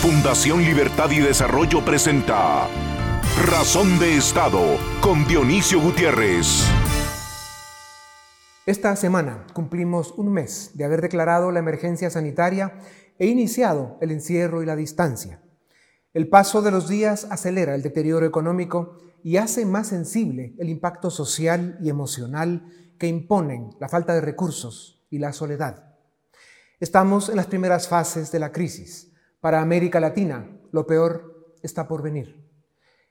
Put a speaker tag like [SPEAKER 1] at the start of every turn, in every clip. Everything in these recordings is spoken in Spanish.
[SPEAKER 1] Fundación Libertad y Desarrollo presenta Razón de Estado con Dionisio Gutiérrez.
[SPEAKER 2] Esta semana cumplimos un mes de haber declarado la emergencia sanitaria e iniciado el encierro y la distancia. El paso de los días acelera el deterioro económico y hace más sensible el impacto social y emocional que imponen la falta de recursos y la soledad. Estamos en las primeras fases de la crisis para América Latina, lo peor está por venir.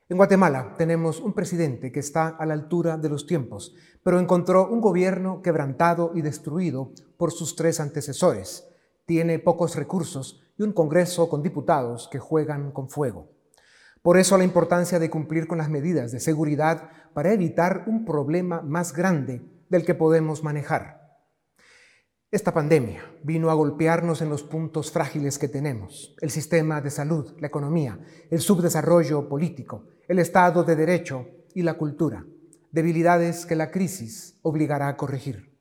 [SPEAKER 2] En Guatemala tenemos un presidente que está a la altura de los tiempos, pero encontró un gobierno quebrantado y destruido por sus tres antecesores. Tiene pocos recursos y un Congreso con diputados que juegan con fuego. Por eso la importancia de cumplir con las medidas de seguridad para evitar un problema más grande del que podemos manejar. Esta pandemia vino a golpearnos en los puntos frágiles que tenemos, el sistema de salud, la economía, el subdesarrollo político, el Estado de Derecho y la cultura, debilidades que la crisis obligará a corregir.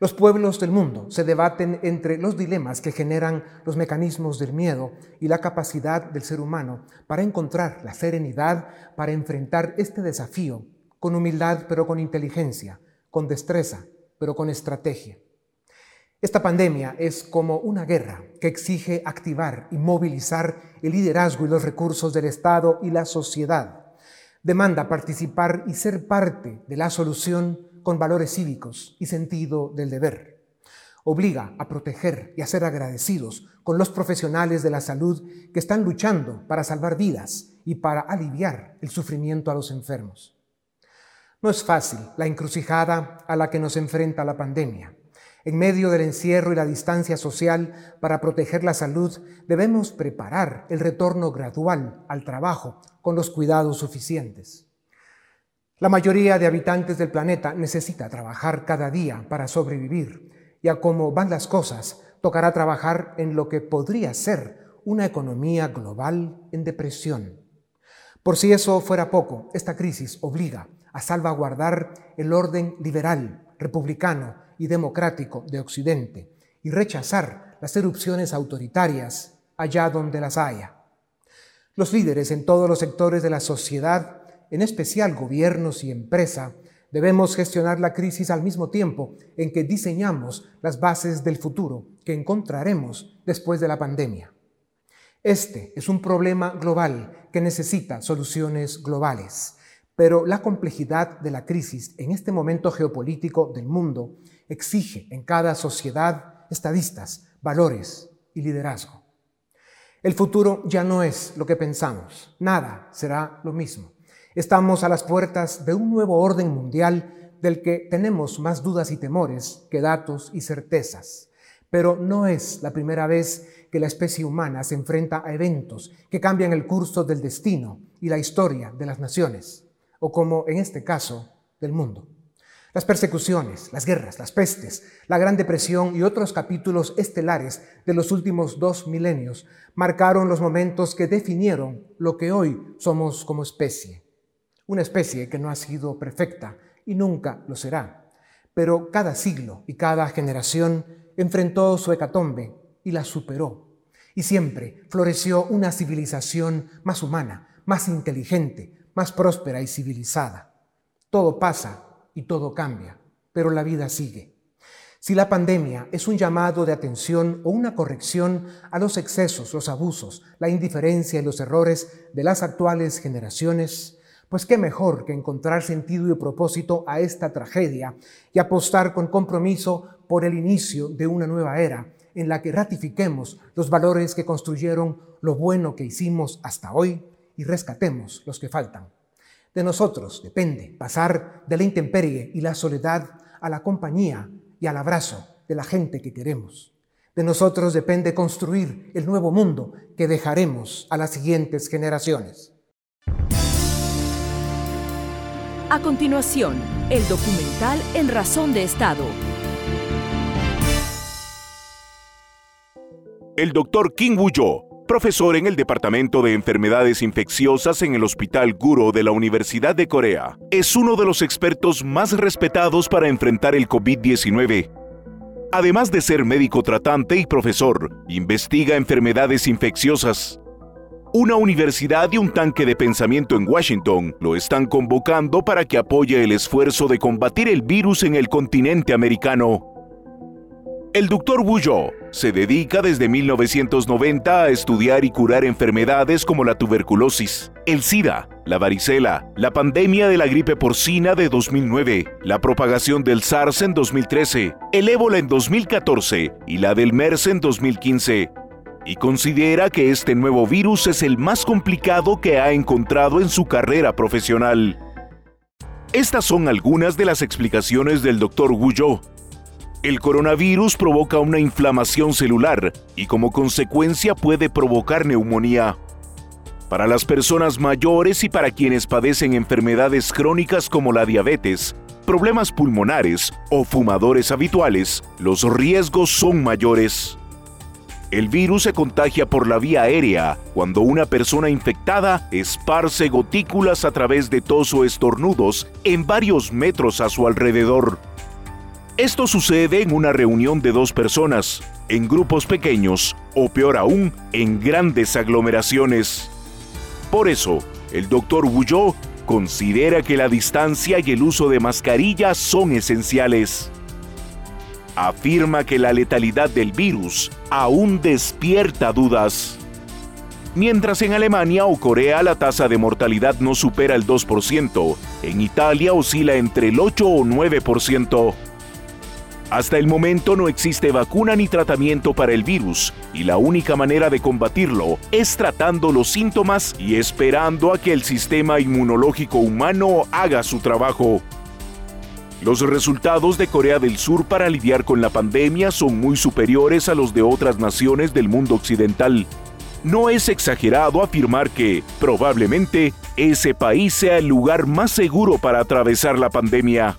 [SPEAKER 2] Los pueblos del mundo se debaten entre los dilemas que generan los mecanismos del miedo y la capacidad del ser humano para encontrar la serenidad para enfrentar este desafío con humildad pero con inteligencia, con destreza pero con estrategia. Esta pandemia es como una guerra que exige activar y movilizar el liderazgo y los recursos del Estado y la sociedad. Demanda participar y ser parte de la solución con valores cívicos y sentido del deber. Obliga a proteger y a ser agradecidos con los profesionales de la salud que están luchando para salvar vidas y para aliviar el sufrimiento a los enfermos. No es fácil la encrucijada a la que nos enfrenta la pandemia en medio del encierro y la distancia social para proteger la salud, debemos preparar el retorno gradual al trabajo con los cuidados suficientes. La mayoría de habitantes del planeta necesita trabajar cada día para sobrevivir y a cómo van las cosas, tocará trabajar en lo que podría ser una economía global en depresión. Por si eso fuera poco, esta crisis obliga a salvaguardar el orden liberal, republicano, y democrático de Occidente y rechazar las erupciones autoritarias allá donde las haya. Los líderes en todos los sectores de la sociedad, en especial gobiernos y empresa, debemos gestionar la crisis al mismo tiempo en que diseñamos las bases del futuro que encontraremos después de la pandemia. Este es un problema global que necesita soluciones globales, pero la complejidad de la crisis en este momento geopolítico del mundo exige en cada sociedad estadistas, valores y liderazgo. El futuro ya no es lo que pensamos, nada será lo mismo. Estamos a las puertas de un nuevo orden mundial del que tenemos más dudas y temores que datos y certezas. Pero no es la primera vez que la especie humana se enfrenta a eventos que cambian el curso del destino y la historia de las naciones, o como en este caso, del mundo. Las persecuciones, las guerras, las pestes, la Gran Depresión y otros capítulos estelares de los últimos dos milenios marcaron los momentos que definieron lo que hoy somos como especie. Una especie que no ha sido perfecta y nunca lo será, pero cada siglo y cada generación enfrentó su hecatombe y la superó. Y siempre floreció una civilización más humana, más inteligente, más próspera y civilizada. Todo pasa y todo cambia, pero la vida sigue. Si la pandemia es un llamado de atención o una corrección a los excesos, los abusos, la indiferencia y los errores de las actuales generaciones, pues qué mejor que encontrar sentido y propósito a esta tragedia y apostar con compromiso por el inicio de una nueva era en la que ratifiquemos los valores que construyeron lo bueno que hicimos hasta hoy y rescatemos los que faltan. De nosotros depende pasar de la intemperie y la soledad a la compañía y al abrazo de la gente que queremos. De nosotros depende construir el nuevo mundo que dejaremos a las siguientes generaciones.
[SPEAKER 3] A continuación, el documental En Razón de Estado.
[SPEAKER 1] El doctor King Wuyo profesor en el Departamento de Enfermedades Infecciosas en el Hospital Guro de la Universidad de Corea. Es uno de los expertos más respetados para enfrentar el COVID-19. Además de ser médico tratante y profesor, investiga enfermedades infecciosas. Una universidad y un tanque de pensamiento en Washington lo están convocando para que apoye el esfuerzo de combatir el virus en el continente americano. El doctor Wu se dedica desde 1990 a estudiar y curar enfermedades como la tuberculosis, el SIDA, la varicela, la pandemia de la gripe porcina de 2009, la propagación del SARS en 2013, el ébola en 2014 y la del MERS en 2015. Y considera que este nuevo virus es el más complicado que ha encontrado en su carrera profesional. Estas son algunas de las explicaciones del Dr. Wu el coronavirus provoca una inflamación celular y como consecuencia puede provocar neumonía. Para las personas mayores y para quienes padecen enfermedades crónicas como la diabetes, problemas pulmonares o fumadores habituales, los riesgos son mayores. El virus se contagia por la vía aérea cuando una persona infectada esparce gotículas a través de tos o estornudos en varios metros a su alrededor. Esto sucede en una reunión de dos personas, en grupos pequeños o peor aún, en grandes aglomeraciones. Por eso, el doctor Wuyó considera que la distancia y el uso de mascarillas son esenciales. Afirma que la letalidad del virus aún despierta dudas. Mientras en Alemania o Corea la tasa de mortalidad no supera el 2%, en Italia oscila entre el 8 o 9%. Hasta el momento no existe vacuna ni tratamiento para el virus y la única manera de combatirlo es tratando los síntomas y esperando a que el sistema inmunológico humano haga su trabajo. Los resultados de Corea del Sur para lidiar con la pandemia son muy superiores a los de otras naciones del mundo occidental. No es exagerado afirmar que, probablemente, ese país sea el lugar más seguro para atravesar la pandemia.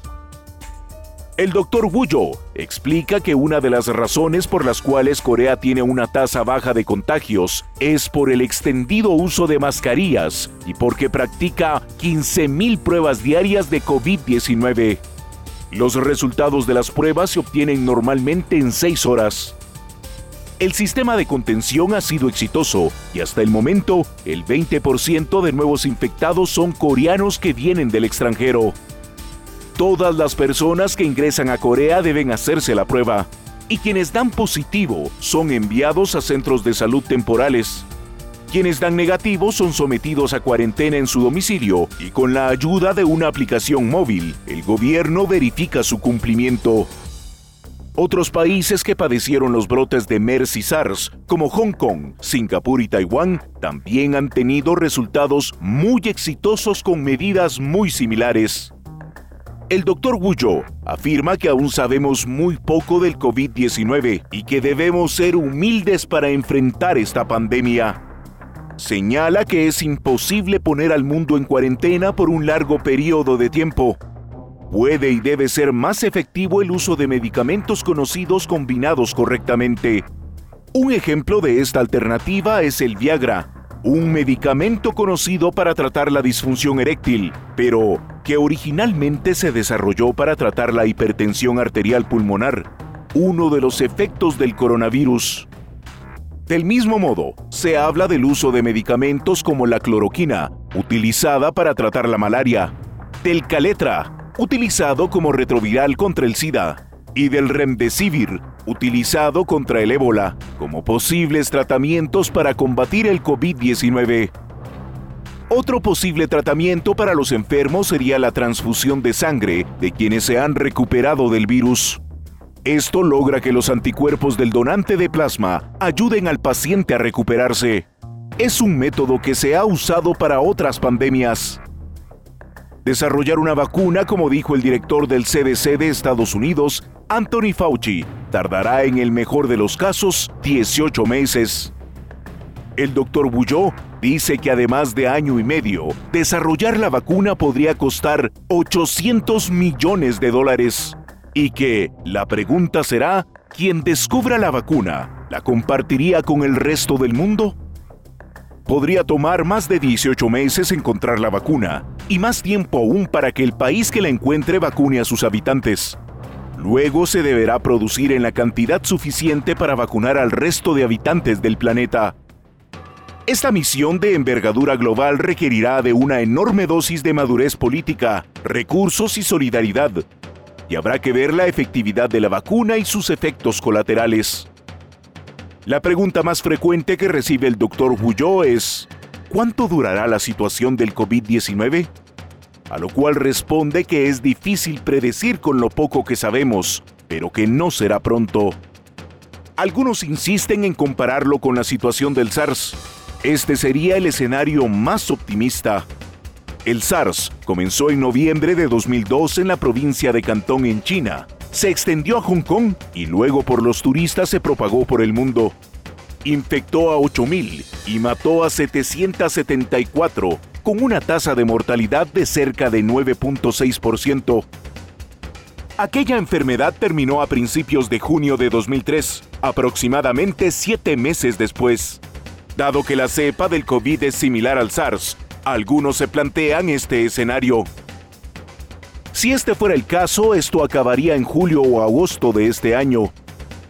[SPEAKER 1] El doctor Wuyo explica que una de las razones por las cuales Corea tiene una tasa baja de contagios es por el extendido uso de mascarillas y porque practica 15.000 pruebas diarias de COVID-19. Los resultados de las pruebas se obtienen normalmente en 6 horas. El sistema de contención ha sido exitoso y hasta el momento el 20% de nuevos infectados son coreanos que vienen del extranjero. Todas las personas que ingresan a Corea deben hacerse la prueba y quienes dan positivo son enviados a centros de salud temporales. Quienes dan negativo son sometidos a cuarentena en su domicilio y con la ayuda de una aplicación móvil, el gobierno verifica su cumplimiento. Otros países que padecieron los brotes de MERS y SARS, como Hong Kong, Singapur y Taiwán, también han tenido resultados muy exitosos con medidas muy similares. El doctor Wuyo afirma que aún sabemos muy poco del COVID-19 y que debemos ser humildes para enfrentar esta pandemia. Señala que es imposible poner al mundo en cuarentena por un largo periodo de tiempo. Puede y debe ser más efectivo el uso de medicamentos conocidos combinados correctamente. Un ejemplo de esta alternativa es el Viagra, un medicamento conocido para tratar la disfunción eréctil, pero que originalmente se desarrolló para tratar la hipertensión arterial pulmonar, uno de los efectos del coronavirus. Del mismo modo, se habla del uso de medicamentos como la cloroquina, utilizada para tratar la malaria, del caletra, utilizado como retroviral contra el SIDA, y del remdesivir, utilizado contra el ébola, como posibles tratamientos para combatir el COVID-19. Otro posible tratamiento para los enfermos sería la transfusión de sangre de quienes se han recuperado del virus. Esto logra que los anticuerpos del donante de plasma ayuden al paciente a recuperarse. Es un método que se ha usado para otras pandemias. Desarrollar una vacuna, como dijo el director del CDC de Estados Unidos, Anthony Fauci tardará en el mejor de los casos 18 meses. El doctor Bouillot dice que además de año y medio, desarrollar la vacuna podría costar 800 millones de dólares. Y que la pregunta será, ¿quién descubra la vacuna, la compartiría con el resto del mundo? Podría tomar más de 18 meses encontrar la vacuna y más tiempo aún para que el país que la encuentre vacune a sus habitantes. Luego se deberá producir en la cantidad suficiente para vacunar al resto de habitantes del planeta. Esta misión de envergadura global requerirá de una enorme dosis de madurez política, recursos y solidaridad. Y habrá que ver la efectividad de la vacuna y sus efectos colaterales. La pregunta más frecuente que recibe el doctor Huyó es, ¿cuánto durará la situación del COVID-19? A lo cual responde que es difícil predecir con lo poco que sabemos, pero que no será pronto. Algunos insisten en compararlo con la situación del SARS. Este sería el escenario más optimista. El SARS comenzó en noviembre de 2002 en la provincia de Cantón en China se extendió a Hong Kong y luego por los turistas se propagó por el mundo. Infectó a 8.000 y mató a 774, con una tasa de mortalidad de cerca de 9.6%. Aquella enfermedad terminó a principios de junio de 2003, aproximadamente siete meses después. Dado que la cepa del COVID es similar al SARS, algunos se plantean este escenario. Si este fuera el caso, esto acabaría en julio o agosto de este año.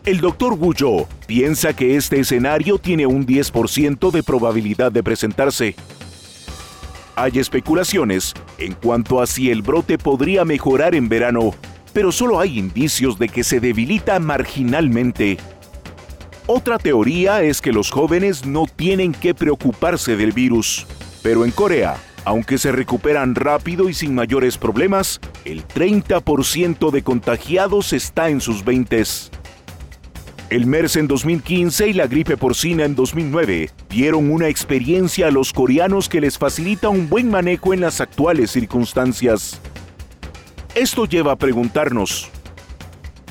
[SPEAKER 1] El doctor Guyo piensa que este escenario tiene un 10% de probabilidad de presentarse. Hay especulaciones en cuanto a si el brote podría mejorar en verano, pero solo hay indicios de que se debilita marginalmente. Otra teoría es que los jóvenes no tienen que preocuparse del virus, pero en Corea aunque se recuperan rápido y sin mayores problemas, el 30% de contagiados está en sus 20. El MERS en 2015 y la gripe porcina en 2009 dieron una experiencia a los coreanos que les facilita un buen manejo en las actuales circunstancias. Esto lleva a preguntarnos,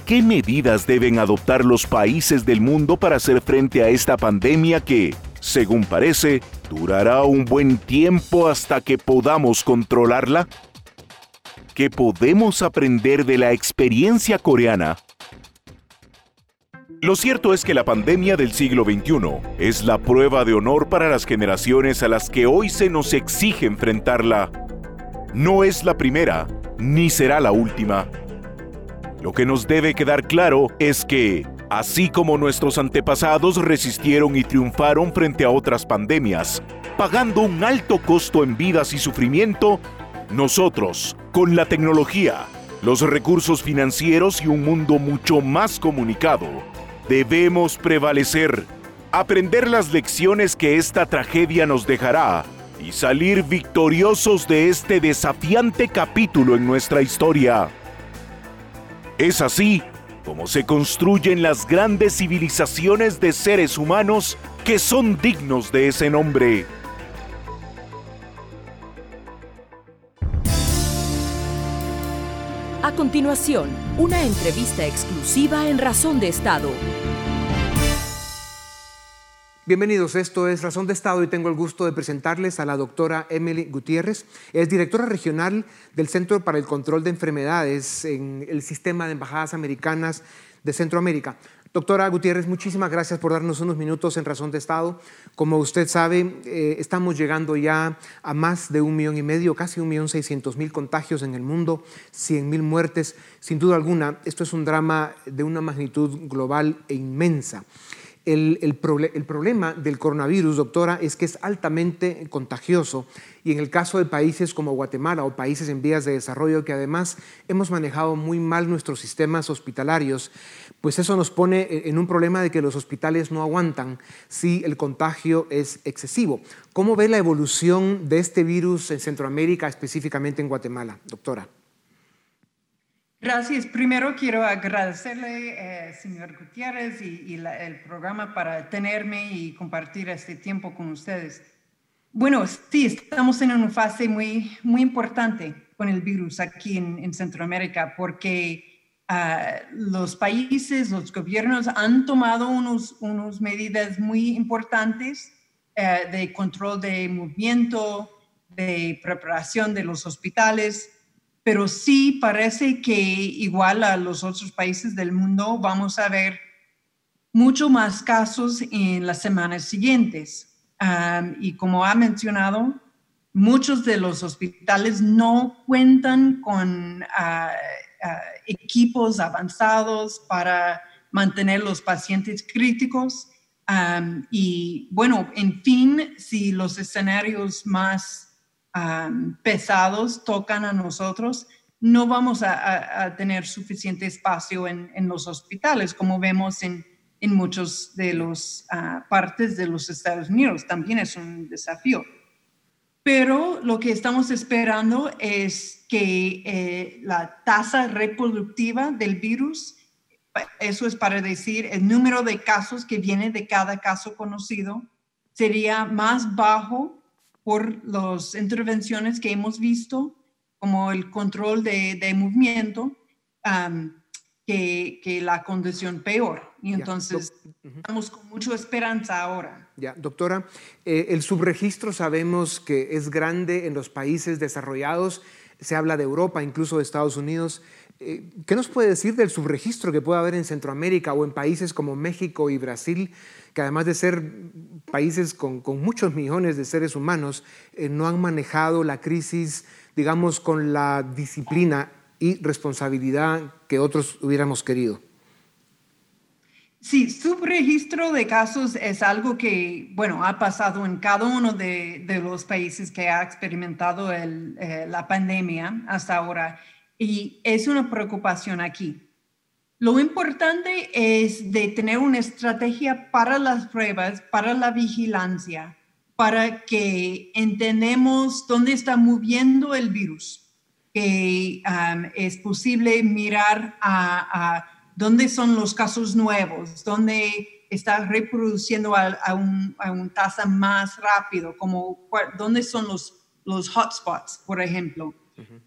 [SPEAKER 1] ¿qué medidas deben adoptar los países del mundo para hacer frente a esta pandemia que, según parece, durará un buen tiempo hasta que podamos controlarla. ¿Qué podemos aprender de la experiencia coreana? Lo cierto es que la pandemia del siglo XXI es la prueba de honor para las generaciones a las que hoy se nos exige enfrentarla. No es la primera, ni será la última. Lo que nos debe quedar claro es que Así como nuestros antepasados resistieron y triunfaron frente a otras pandemias, pagando un alto costo en vidas y sufrimiento, nosotros, con la tecnología, los recursos financieros y un mundo mucho más comunicado, debemos prevalecer, aprender las lecciones que esta tragedia nos dejará y salir victoriosos de este desafiante capítulo en nuestra historia. Es así como se construyen las grandes civilizaciones de seres humanos que son dignos de ese nombre.
[SPEAKER 3] A continuación, una entrevista exclusiva en Razón de Estado.
[SPEAKER 2] Bienvenidos, esto es Razón de Estado y tengo el gusto de presentarles a la doctora Emily Gutiérrez. Es directora regional del Centro para el Control de Enfermedades en el Sistema de Embajadas Americanas de Centroamérica. Doctora Gutiérrez, muchísimas gracias por darnos unos minutos en Razón de Estado. Como usted sabe, eh, estamos llegando ya a más de un millón y medio, casi un millón seiscientos mil contagios en el mundo, cien mil muertes. Sin duda alguna, esto es un drama de una magnitud global e inmensa. El, problema del coronavirus, doctora, es que es altamente contagioso y en el caso de países como Guatemala o países en vías de desarrollo que además hemos manejado muy mal nuestros sistemas hospitalarios, pues eso nos pone en un problema de que los hospitales no aguantan si el contagio es excesivo. ¿Cómo ve la evolución de este virus en Centroamérica, específicamente en Guatemala, doctora?
[SPEAKER 4] Gracias. Primero quiero agradecerle, eh, señor Gutiérrez, y, el programa para tenerme y compartir este tiempo con ustedes. Bueno, sí, estamos en una fase muy, muy importante con el virus aquí en, Centroamérica porque ah, los países, los gobiernos han tomado unas unos medidas muy importantes eh, de control de movimiento, de preparación de los hospitales, pero sí parece que igual a los otros países del mundo vamos a ver mucho más casos en las semanas siguientes. y como ha mencionado, muchos de los hospitales no cuentan con ah, equipos avanzados para mantener los pacientes críticos. y bueno, en fin, si los escenarios más pesados tocan a nosotros, no vamos a, tener suficiente espacio en, los hospitales, como vemos en, en muchas de las ah, partes de los Estados Unidos. También es un desafío. Pero lo que estamos esperando es que eh, la tasa reproductiva del virus, eso es para decir el número de casos que viene de cada caso conocido, sería más bajo por las intervenciones que hemos visto, como el control de, movimiento, que, la condición peor. Y entonces estamos con mucha esperanza ahora.
[SPEAKER 2] Ya, doctora, eh, el subregistro sabemos que es grande en los países desarrollados, se habla de Europa, incluso de Estados Unidos. Eh, ¿Qué nos puede decir del subregistro que puede haber en Centroamérica o en países como México y Brasil, que además de ser países con, muchos millones de seres humanos, eh, no han manejado la crisis, digamos, con la disciplina y responsabilidad que otros hubiéramos querido.
[SPEAKER 4] Sí, subregistro de casos es algo que, bueno, ha pasado en cada uno de, los países que ha experimentado eh, la pandemia hasta ahora y es una preocupación aquí. Lo importante es de tener una estrategia para las pruebas, para la vigilancia, para que entendamos dónde está moviendo el virus que es posible mirar a, dónde son los casos nuevos, dónde está reproduciendo a, a, un, tasa más rápido, como dónde son los, los hotspots, por ejemplo,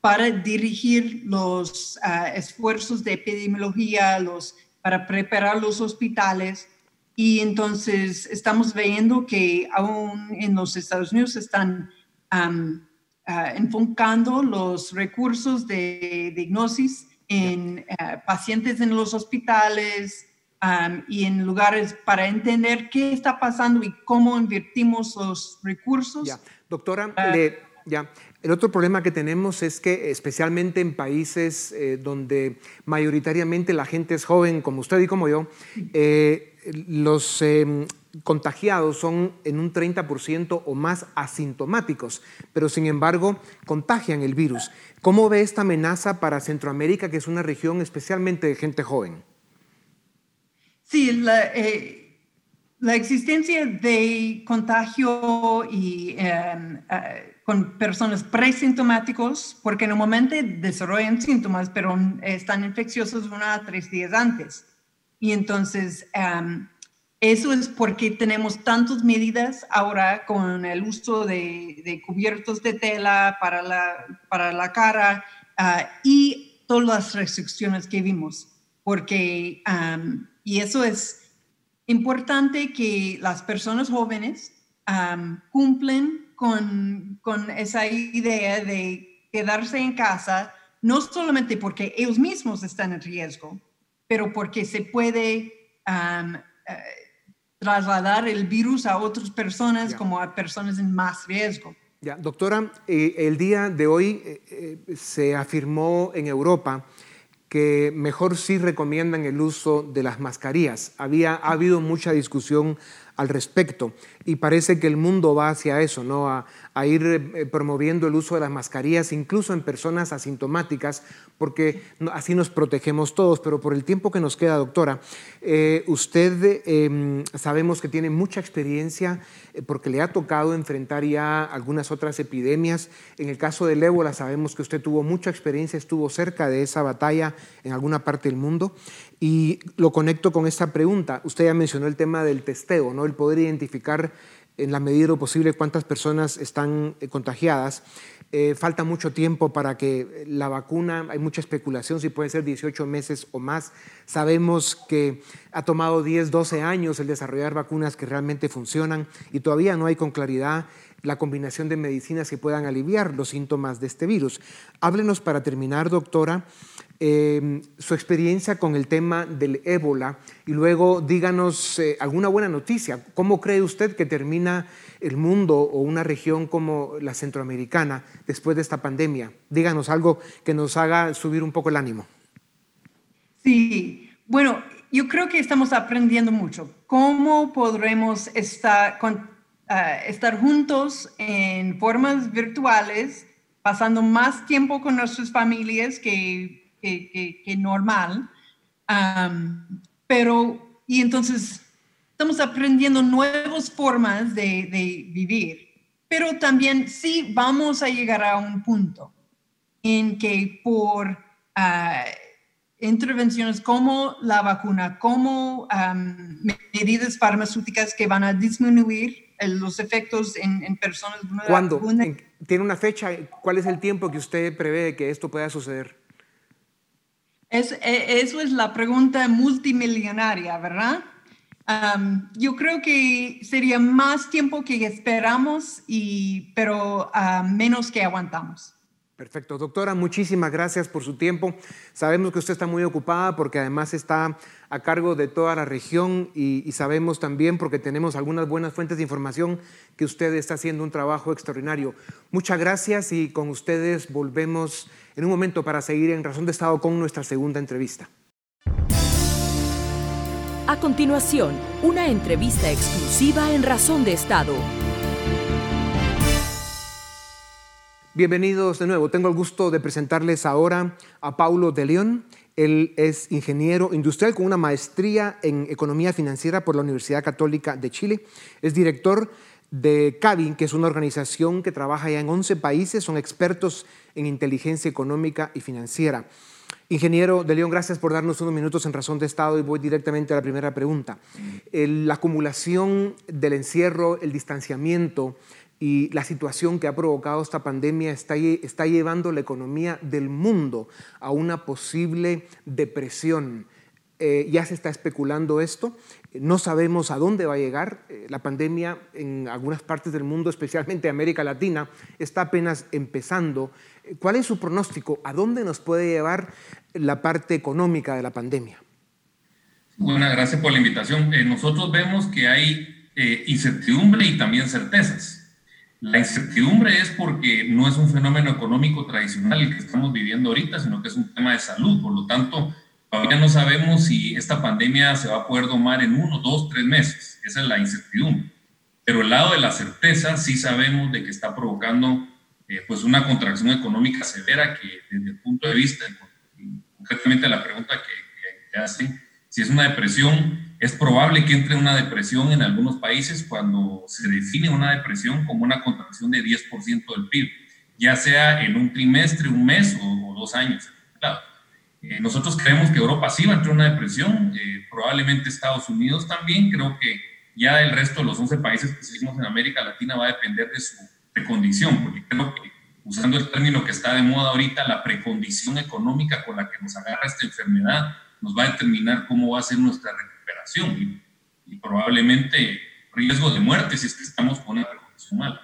[SPEAKER 4] para dirigir los ah, esfuerzos de epidemiología, los, para preparar los hospitales. Y entonces estamos viendo que aún en los Estados Unidos están uh, enfocando los recursos de diagnosis en uh, pacientes en los hospitales um, y en lugares para entender qué está pasando y cómo invertimos los recursos.
[SPEAKER 2] Ya. Doctora, uh, ya. El otro problema que tenemos es que, especialmente en países eh, donde mayoritariamente la gente es joven, como usted y como yo, eh, los em, contagiados son en un 30% o más asintomáticos, pero sin embargo contagian el virus. ¿Cómo ve esta amenaza para Centroamérica, que es una región especialmente de gente joven?
[SPEAKER 4] Sí, la, eh, existencia de contagio y, em, con personas presintomáticos, porque momento desarrollan síntomas, pero están infecciosos una a tres días antes. Y entonces... Em, eso es porque tenemos tantas medidas ahora con el uso de, cubiertos de tela para la, para la cara ah, y todas las restricciones que vimos. Porque, y eso es importante que las personas jóvenes cumplen con, con esa idea de quedarse en casa, no solamente porque ellos mismos están en riesgo, pero porque se puede eh, trasladar el virus a otras personas como a personas en más riesgo.
[SPEAKER 2] Ya, doctora, eh, el día de hoy eh, eh, se afirmó en Europa que mejor sí recomiendan el uso de las mascarillas. Había, ha habido mucha discusión al respecto y parece que el mundo va hacia eso, ¿no? A, ir eh, promoviendo el uso de las mascarillas, incluso en personas asintomáticas, porque así nos protegemos todos. Pero por el tiempo que nos queda, doctora, eh, usted em, sabemos que tiene mucha experiencia eh, porque le ha tocado enfrentar ya algunas otras epidemias. En el caso del ébola sabemos que usted tuvo mucha experiencia, estuvo cerca de esa batalla en alguna parte del mundo. Y lo conecto con esta pregunta. Usted ya mencionó el tema del testeo, ¿no? el poder identificar en la medida de lo posible cuántas personas están eh, contagiadas. Eh, falta mucho tiempo para que la vacuna, hay mucha especulación si puede ser 18 meses o más. Sabemos que ha tomado 10, 12 años el desarrollar vacunas que realmente funcionan y todavía no hay con claridad la combinación de medicinas que puedan aliviar los síntomas de este virus. Háblenos para terminar, doctora, Em, su experiencia con el tema del ébola y luego díganos eh, alguna buena noticia. ¿Cómo cree usted que termina el mundo o una región como la centroamericana después de esta pandemia? Díganos algo que nos haga subir un poco el ánimo.
[SPEAKER 4] Sí, bueno, yo creo que estamos aprendiendo mucho. ¿Cómo podremos estar, ah, estar juntos en formas virtuales, pasando más tiempo con nuestras familias que, que, normal? pero, y entonces estamos aprendiendo nuevas formas de, vivir, pero también sí vamos a llegar a un punto en que por uh, intervenciones como la vacuna, como medidas farmacéuticas que van a disminuir los efectos en, personas
[SPEAKER 2] ¿Cuándo? ¿Tiene una fecha? ¿Cuál es el tiempo que usted prevé que esto pueda suceder?
[SPEAKER 4] Es, e, eso es la pregunta multimillonaria, ¿verdad? yo creo que sería más tiempo que esperamos, y, pero menos que aguantamos.
[SPEAKER 2] Perfecto. Doctora, muchísimas gracias por su tiempo. Sabemos que usted está muy ocupada porque además está a cargo de toda la región y, sabemos también porque tenemos algunas buenas fuentes de información que usted está haciendo un trabajo extraordinario. Muchas gracias y con ustedes volvemos en un momento para seguir en Razón de Estado con nuestra segunda entrevista.
[SPEAKER 3] A continuación, una entrevista exclusiva en Razón de Estado.
[SPEAKER 2] Bienvenidos de nuevo. Tengo el gusto de presentarles ahora a Paulo de León. Él es ingeniero industrial con una maestría en economía financiera por la Universidad Católica de Chile. Es director de CABIN, que es una organización que trabaja ya en 11 países. Son expertos en inteligencia económica y financiera. Ingeniero de León, gracias por darnos unos minutos en razón de Estado y voy directamente a la primera pregunta. la acumulación del encierro, el distanciamiento, y la situación que ha provocado esta pandemia está, está llevando la economía del mundo a una posible depresión. Eh, ya se está especulando esto, no sabemos a dónde va a llegar. Eh, la pandemia en algunas partes del mundo, especialmente América Latina, está apenas empezando. ¿Cuál es su pronóstico? ¿A dónde nos puede llevar la parte económica de la pandemia?
[SPEAKER 5] Buenas, gracias por la invitación. Eh, nosotros vemos que hay incertidumbre y también certezas. La incertidumbre es porque no es un fenómeno económico tradicional el que estamos viviendo ahorita, sino que es un tema de salud. Por lo tanto, todavía no sabemos si esta pandemia se va a poder domar en uno, dos, tres meses. Esa es la incertidumbre. Pero el lado de la certeza sí sabemos de que está provocando eh, pues una contracción económica severa que desde el punto de vista, concretamente la pregunta que, que hacen, si es una depresión, es probable que entre una depresión en algunos países cuando se define una depresión como una contracción de 10% del PIB, ya sea en un trimestre, un mes o, dos años. Eh, nosotros creemos que Europa sí va a entrar en una depresión, eh, probablemente Estados Unidos también, creo que ya el resto de los 11 países que seguimos en América Latina va a depender de su precondición, porque creo que usando el término que está de moda ahorita, la precondición económica con la que nos agarra esta enfermedad nos va a determinar cómo va a ser nuestra recuperación y, probablemente riesgo de muerte si es que estamos con una precondición mala.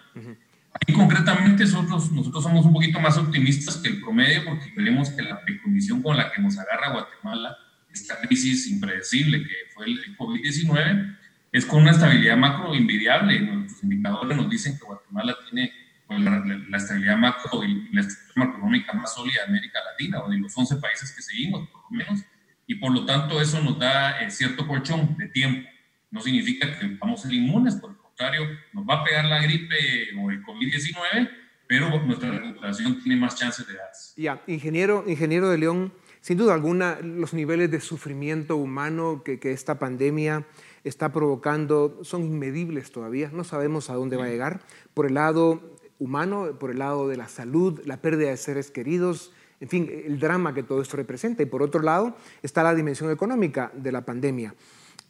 [SPEAKER 5] Y concretamente nosotros, nosotros somos un poquito más optimistas que el promedio porque creemos que la precondición con la que nos agarra Guatemala, esta crisis impredecible que fue el COVID-19, es con una estabilidad macro invidiable. Nuestros indicadores nos dicen que Guatemala tiene pues, la, estabilidad macro y la estructura macroeconómica más sólida de América Latina, o de los 11 países que seguimos, por lo menos y por lo tanto eso nos da eh, cierto colchón de tiempo. No significa que vamos a ser inmunes, por el contrario, nos va a pegar la gripe o el COVID-19, pero nuestra recuperación tiene más chances de darse.
[SPEAKER 2] Ya, ingeniero, ingeniero de León, sin duda alguna, los niveles de sufrimiento humano que, que esta pandemia está provocando son inmedibles todavía, no sabemos a dónde va a llegar, por el lado humano, por el lado de la salud, la pérdida de seres queridos, en fin, el drama que todo esto representa. Y por otro lado está la dimensión económica de la pandemia.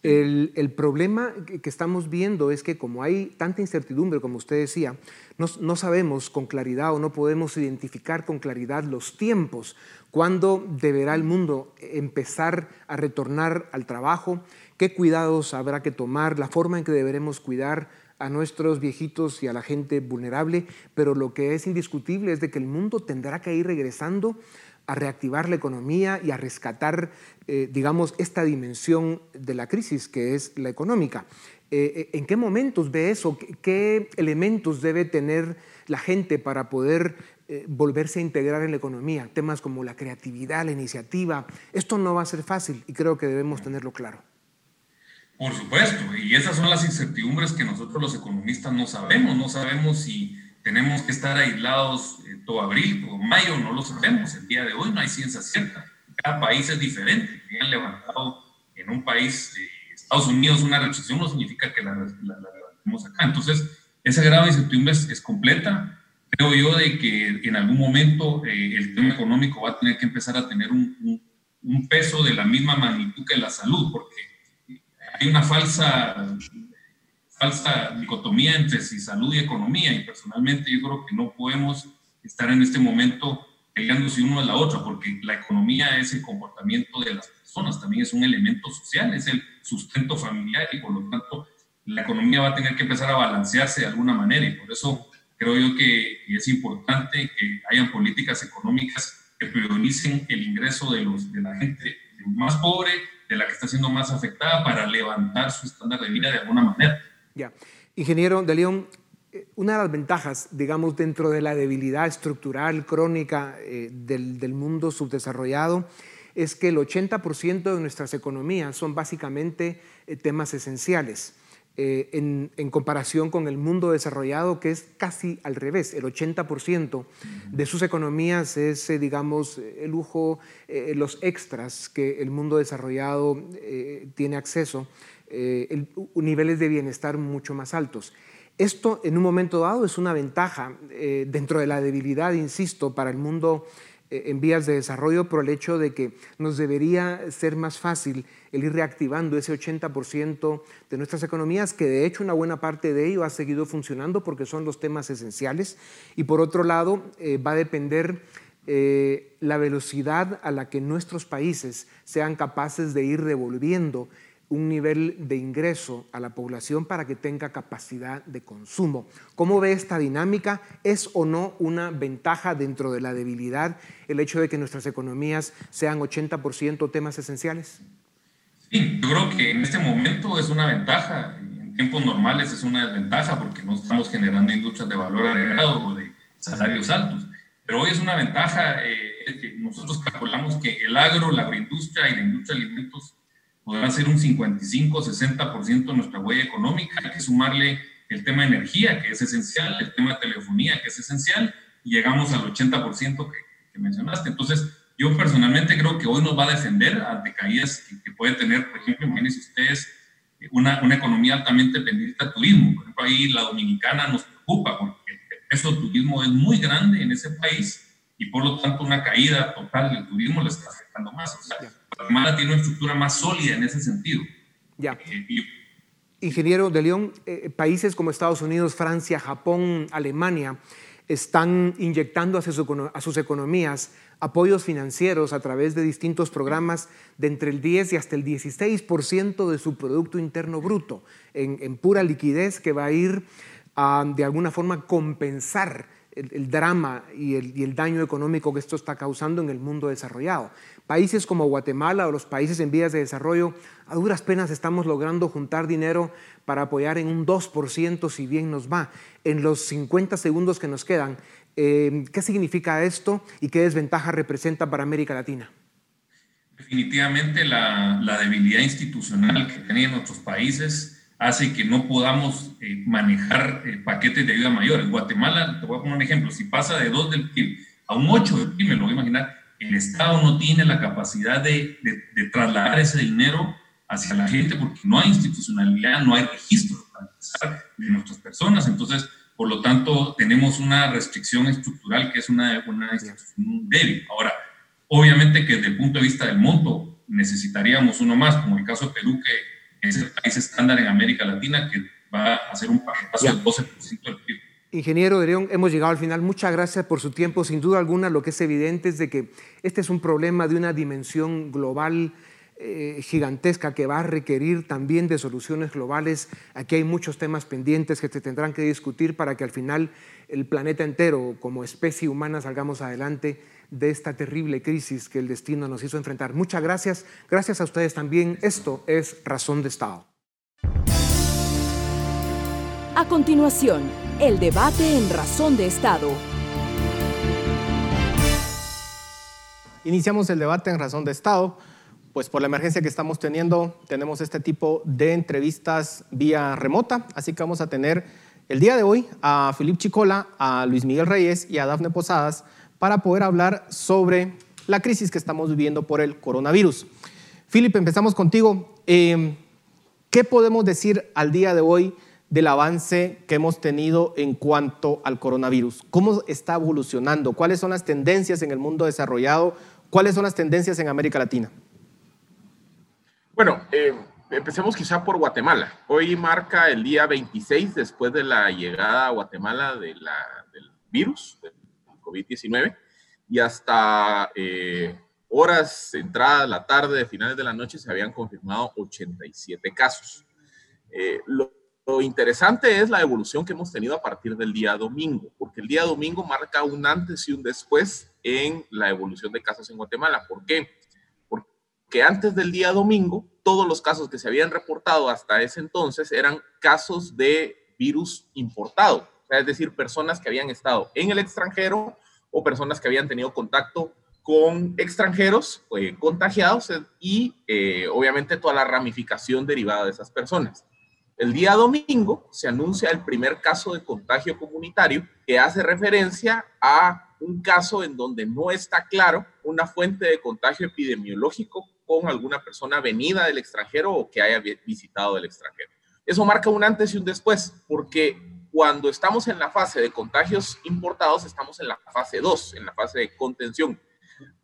[SPEAKER 2] El, problema que estamos viendo es que como hay tanta incertidumbre, como usted decía, no, no, sabemos con claridad o no podemos identificar con claridad los tiempos, cuándo deberá el mundo empezar a retornar al trabajo, qué cuidados habrá que tomar, la forma en que deberemos cuidar a nuestros viejitos y a la gente vulnerable, pero lo que es indiscutible es de que el mundo tendrá que ir regresando a reactivar la economía y a rescatar, eh, digamos, esta dimensión de la crisis que es la económica. Eh, eh, ¿En qué momentos ve eso? ¿Qué, elementos debe tener la gente para poder eh, volverse a integrar en la economía, temas como la creatividad, la iniciativa. Esto no va a ser fácil y creo que debemos tenerlo claro.
[SPEAKER 5] Por supuesto, y esas son las incertidumbres que nosotros los economistas no sabemos. No sabemos si tenemos que estar aislados eh, todo abril o mayo, no lo sabemos. El día de hoy no hay ciencia cierta. Cada país es diferente. Que han levantado en un país, de Estados Unidos, una recesión no significa que la, levantemos acá. Entonces, esa grado de incertidumbre es, completa. Creo yo de que en algún momento eh, el tema económico va a tener que empezar a tener un, un peso de la misma magnitud que la salud, porque hay una falsa, falsa dicotomía entre si salud y economía y personalmente yo creo que no podemos estar en este momento peleándose uno a la otra porque la economía es el comportamiento de las personas, también es un elemento social, es el sustento familiar y por lo tanto la economía va a tener que empezar a balancearse de alguna manera y por eso creo yo que es importante que hayan políticas económicas que prioricen el ingreso de, los, de la gente más pobre de la que está siendo más afectada para levantar su estándar de vida de alguna manera.
[SPEAKER 2] Ya. Ingeniero de León, eh, una de las ventajas, digamos, dentro de la debilidad estructural crónica eh, del, mundo subdesarrollado es que el 80% de nuestras economías son básicamente eh, temas esenciales. Eh, en, comparación con el mundo desarrollado, que es casi al revés. El 80% de sus economías es, eh, digamos, el lujo, eh, los extras que el mundo desarrollado tiene acceso, niveles de bienestar mucho más altos. Esto en un momento dado es una ventaja dentro de la debilidad, insisto, para el mundo eh, en vías de desarrollo por el hecho de que nos debería ser más fácil el ir reactivando ese 80% de nuestras economías, que de hecho una buena parte de ello ha seguido funcionando porque son los temas esenciales. Y por otro lado, eh, va a depender eh, la velocidad a la que nuestros países sean capaces de ir devolviendo un nivel de ingreso a la población para que tenga capacidad de consumo. ¿Cómo ve esta dinámica? ¿Es o no una ventaja dentro de la debilidad el hecho de que nuestras economías sean 80% temas esenciales?
[SPEAKER 5] Sí, yo creo que en este momento es una ventaja. En tiempos normales es una desventaja porque no estamos generando industrias de valor agregado o de salarios altos. Pero hoy es una ventaja eh, que nosotros calculamos que el agro, la agroindustria y la industria de alimentos podrá ser un 55-60% de nuestra huella económica. Hay que sumarle el tema de energía, que es esencial, el tema de telefonía, que es esencial, y llegamos al 80% que, que mencionaste. Entonces, yo personalmente creo que hoy nos va a defender ante caídas que, puede tener, por ejemplo, imagínense ustedes, una, una economía altamente dependiente del turismo. Por ejemplo, ahí la dominicana nos preocupa porque el peso turismo es muy grande en ese país y por lo tanto una caída total del turismo le está afectando más. O sea, Guatemala tiene una estructura más sólida en ese sentido.
[SPEAKER 2] Ya. Eh, Ingeniero de León, eh, países como Estados Unidos, Francia, Japón, Alemania están inyectando a sus, economías apoyos financieros a través de distintos programas de entre el 10 y hasta el 16% de su Producto Interno Bruto en, pura liquidez que va a ir a, de alguna forma, compensar el, drama y el, daño económico que esto está causando en el mundo desarrollado. Países como Guatemala o los países en vías de desarrollo, a duras penas estamos logrando juntar dinero para apoyar en un 2% si bien nos va. En los 50 segundos que nos quedan, eh, ¿qué significa esto y qué desventaja representa para América Latina?
[SPEAKER 5] Definitivamente la, la debilidad institucional que tienen nuestros países hace que no podamos eh, manejar eh, paquetes de ayuda mayor. En Guatemala, te voy a poner un ejemplo, si pasa de 2 del PIB a un 8 del PIB, me lo voy a imaginar, el Estado no tiene la capacidad de, de, trasladar ese dinero hacia la gente porque no hay institucionalidad, no hay registro de nuestras personas. Entonces, por lo tanto, tenemos una restricción estructural que es una, una institución débil. Ahora, obviamente que desde el punto de vista del monto necesitaríamos uno más, como el caso de Perú, que es el país estándar en América Latina que va a hacer un paso del 12% del PIB.
[SPEAKER 2] Ingeniero de León, hemos llegado al final. Muchas gracias por su tiempo. Sin duda alguna, lo que es evidente es de que este es un problema de una dimensión global eh, gigantesca que va a requerir también de soluciones globales. Aquí hay muchos temas pendientes que se tendrán que discutir para que al final el planeta entero, como especie humana, salgamos adelante de esta terrible crisis que el destino nos hizo enfrentar. Muchas gracias. Gracias a ustedes también. Esto es Razón de Estado.
[SPEAKER 3] A continuación, el debate en Razón de Estado.
[SPEAKER 6] Iniciamos el debate en razón de Estado. Pues por la emergencia que estamos teniendo, tenemos este tipo de entrevistas vía remota, así que vamos a tener el día de hoy a Filip Chicola, a Luis Miguel Reyes y a Dafne Posadas para poder hablar sobre la crisis que estamos viviendo por el coronavirus. Filip, empezamos contigo. Eh, ¿Qué podemos decir al día de hoy del avance que hemos tenido en cuanto al coronavirus? ¿Cómo está evolucionando? ¿Cuáles son las tendencias en el mundo desarrollado? ¿Cuáles son las tendencias en América Latina?
[SPEAKER 7] Bueno, eh, empecemos quizá por Guatemala. Hoy marca el día 26 después de la llegada a Guatemala de la, del virus, COVID-19, y hasta eh, horas, entrada la tarde, finales de la noche, se habían confirmado 87 casos. Eh, lo, lo, interesante es la evolución que hemos tenido a partir del día domingo, porque el día domingo marca un antes y un después en la evolución de casos en Guatemala. ¿Por qué? Porque antes del día domingo, todos los casos que se habían reportado hasta ese entonces eran casos de virus importado, es decir, personas que habían estado en el extranjero o personas que habían tenido contacto con extranjeros eh, contagiados y eh, obviamente toda la ramificación derivada de esas personas. El día domingo se anuncia el primer caso de contagio comunitario que hace referencia a un caso en donde no está claro una fuente de contagio epidemiológico con alguna persona venida del extranjero o que haya visitado del extranjero. Eso marca un antes y un después, porque cuando estamos en la fase de contagios importados, estamos en la fase 2, en la fase de contención.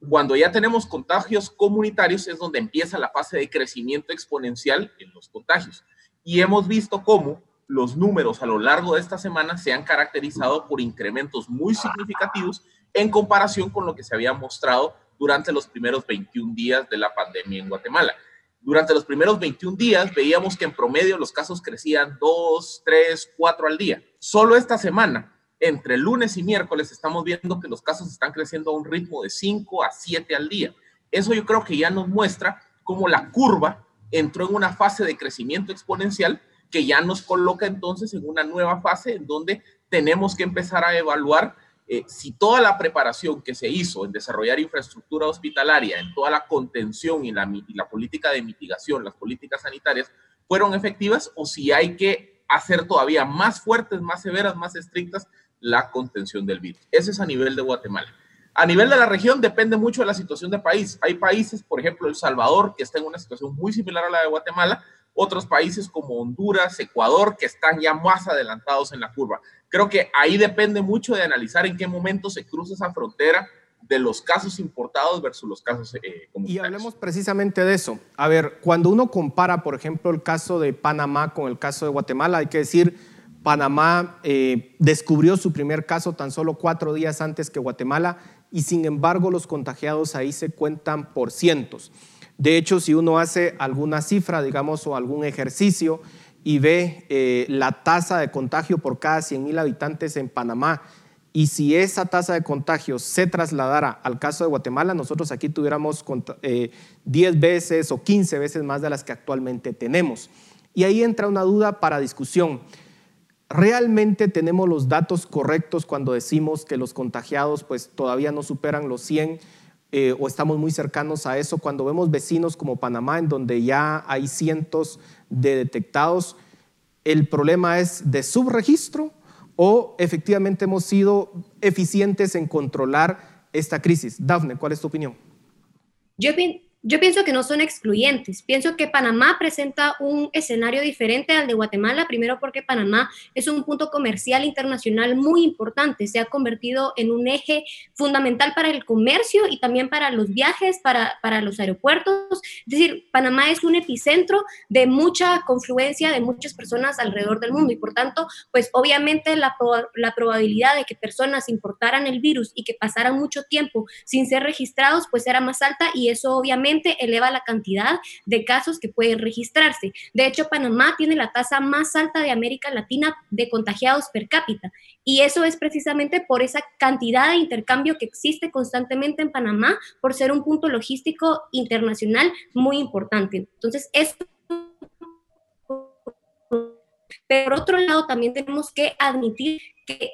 [SPEAKER 7] Cuando ya tenemos contagios comunitarios es donde empieza la fase de crecimiento exponencial en los contagios. Y hemos visto cómo los números a lo largo de esta semana se han caracterizado por incrementos muy significativos en comparación con lo que se había mostrado durante los primeros 21 días de la pandemia en Guatemala. Durante los primeros 21 días veíamos que en promedio los casos crecían 2, 3, 4 al día. Solo esta semana, entre lunes y miércoles, estamos viendo que los casos están creciendo a un ritmo de 5 a 7 al día. Eso yo creo que ya nos muestra cómo la curva entró en una fase de crecimiento exponencial que ya nos coloca entonces en una nueva fase en donde tenemos que empezar a evaluar eh, si toda la preparación que se hizo en desarrollar infraestructura hospitalaria, en toda la contención y la, y la política de mitigación, las políticas sanitarias, fueron efectivas o si hay que hacer todavía más fuertes, más severas, más estrictas la contención del virus. Ese es a nivel de Guatemala. A nivel de la región depende mucho de la situación del país. Hay países, por ejemplo, El Salvador, que está en una situación muy similar a la de Guatemala, otros países como Honduras, Ecuador, que están ya más adelantados en la curva. Creo que ahí depende mucho de analizar en qué momento se cruza esa frontera de los casos importados versus los casos eh,
[SPEAKER 6] Y hablemos precisamente de eso. A ver, cuando uno compara, por ejemplo, el caso de Panamá con el caso de Guatemala, hay que decir, Panamá eh, descubrió su primer caso tan solo cuatro días antes que Guatemala y sin embargo los contagiados ahí se cuentan por cientos. De hecho, si uno hace alguna cifra, digamos, o algún ejercicio y ve eh, la tasa de contagio por cada 100 mil habitantes en Panamá, y si esa tasa de contagio se trasladara al caso de Guatemala, nosotros aquí tuviéramos 10 eh, veces o 15 veces más de las que actualmente tenemos. Y ahí entra una duda para discusión. ¿Realmente tenemos los datos correctos cuando decimos que los contagiados pues todavía no superan los 100? Eh, o estamos muy cercanos a eso. Cuando vemos vecinos como Panamá, en donde ya hay cientos de detectados, ¿el problema es de subregistro o efectivamente hemos sido eficientes en controlar esta crisis? Dafne, ¿cuál es tu opinión?
[SPEAKER 8] Yo, yo pienso que no son excluyentes. Pienso que Panamá presenta un escenario diferente al de Guatemala, primero porque Panamá es un punto comercial internacional muy importante. Se ha convertido en un eje fundamental para el comercio y también para los viajes, para, para los aeropuertos. Es decir, Panamá es un epicentro de mucha confluencia de muchas personas alrededor del mundo y por tanto, pues obviamente la, la probabilidad de que personas importaran el virus y que pasaran mucho tiempo sin ser registrados, pues era más alta y eso obviamente eleva la cantidad de casos que pueden registrarse. De hecho, Panamá tiene la tasa más alta de América Latina de contagiados per cápita. Y eso es precisamente por esa cantidad de intercambio que existe constantemente en Panamá, por ser un punto logístico internacional muy importante. Entonces, esto pero por otro lado, también tenemos que admitir que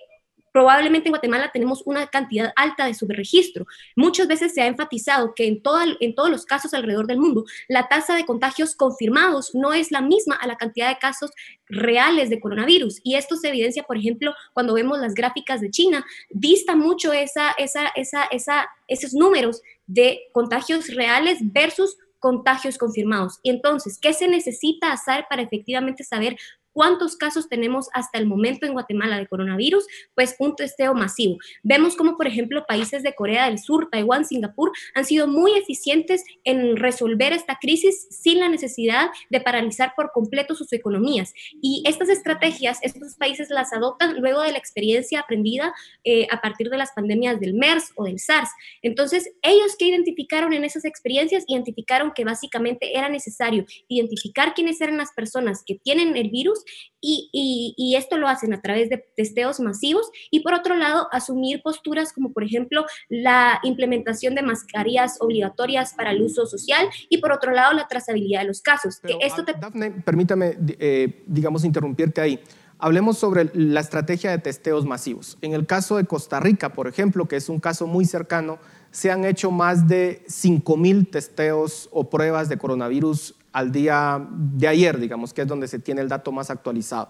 [SPEAKER 8] probablemente en Guatemala tenemos una cantidad alta de subregistro. Muchas veces se ha enfatizado que en, todos los casos alrededor del mundo, la tasa de contagios confirmados no es la misma a la cantidad de casos reales de coronavirus. Y esto se evidencia, por ejemplo, cuando vemos las gráficas de China, dista mucho esa, esa, esa, esa, esos números de contagios reales versus contagios confirmados. Y entonces, ¿qué se necesita hacer para efectivamente saber ¿Cuántos casos tenemos hasta el momento en Guatemala de coronavirus? Pues un testeo masivo. Vemos como, por ejemplo, países de Corea del Sur, Taiwán, Singapur han sido muy eficientes en resolver esta crisis sin la necesidad de paralizar por completo sus economías. Y estas estrategias, estos países las adoptan luego de la experiencia aprendida eh, a partir de las pandemias del MERS o del SARS. Entonces, ellos que identificaron en esas experiencias, identificaron que básicamente era necesario identificar quiénes eran las personas que tienen el virus y, esto lo hacen a través de testeos masivos y por otro lado asumir posturas como por ejemplo la implementación de mascarillas obligatorias para el uso social y por otro lado la trazabilidad de los casos. esto
[SPEAKER 6] ah, permítame, eh, digamos, interrumpirte ahí. Hablemos sobre la estrategia de testeos masivos. En el caso de Costa Rica, por ejemplo, que es un caso muy cercano, se han hecho más de 5.000 testeos o pruebas de coronavirus al día de ayer, digamos, que es donde se tiene el dato más actualizado,